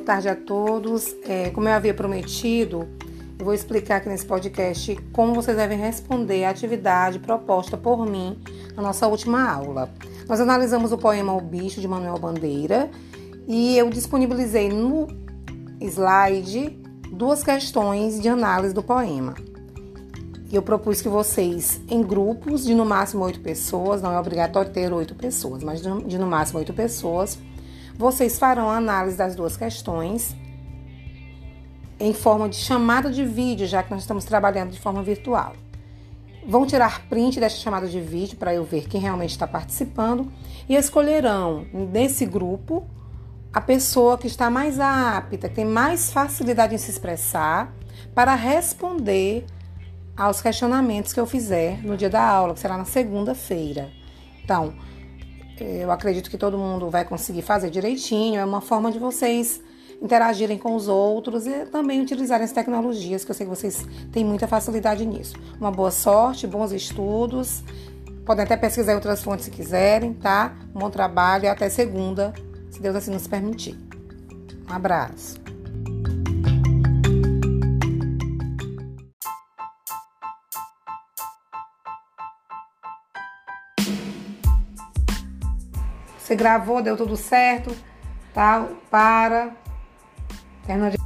tarde a todos. É, como eu havia prometido, eu vou explicar aqui nesse podcast como vocês devem responder à atividade proposta por mim na nossa última aula. Nós analisamos o poema O Bicho de Manuel Bandeira e eu disponibilizei no slide duas questões de análise do poema. Eu propus que vocês, em grupos de no máximo oito pessoas, não é obrigatório ter oito pessoas, mas de no máximo oito pessoas, vocês farão a análise das duas questões em forma de chamada de vídeo, já que nós estamos trabalhando de forma virtual. Vão tirar print dessa chamada de vídeo para eu ver quem realmente está participando e escolherão nesse grupo a pessoa que está mais apta, que tem mais facilidade em se expressar para responder aos questionamentos que eu fizer no dia da aula, que será na segunda-feira. Então, eu acredito que todo mundo vai conseguir fazer direitinho. É uma forma de vocês interagirem com os outros e também utilizarem as tecnologias, que eu sei que vocês têm muita facilidade nisso. Uma boa sorte, bons estudos. Podem até pesquisar em outras fontes se quiserem, tá? Um bom trabalho e até segunda, se Deus assim nos permitir. Um abraço. Você gravou, deu tudo certo, tá? Para. De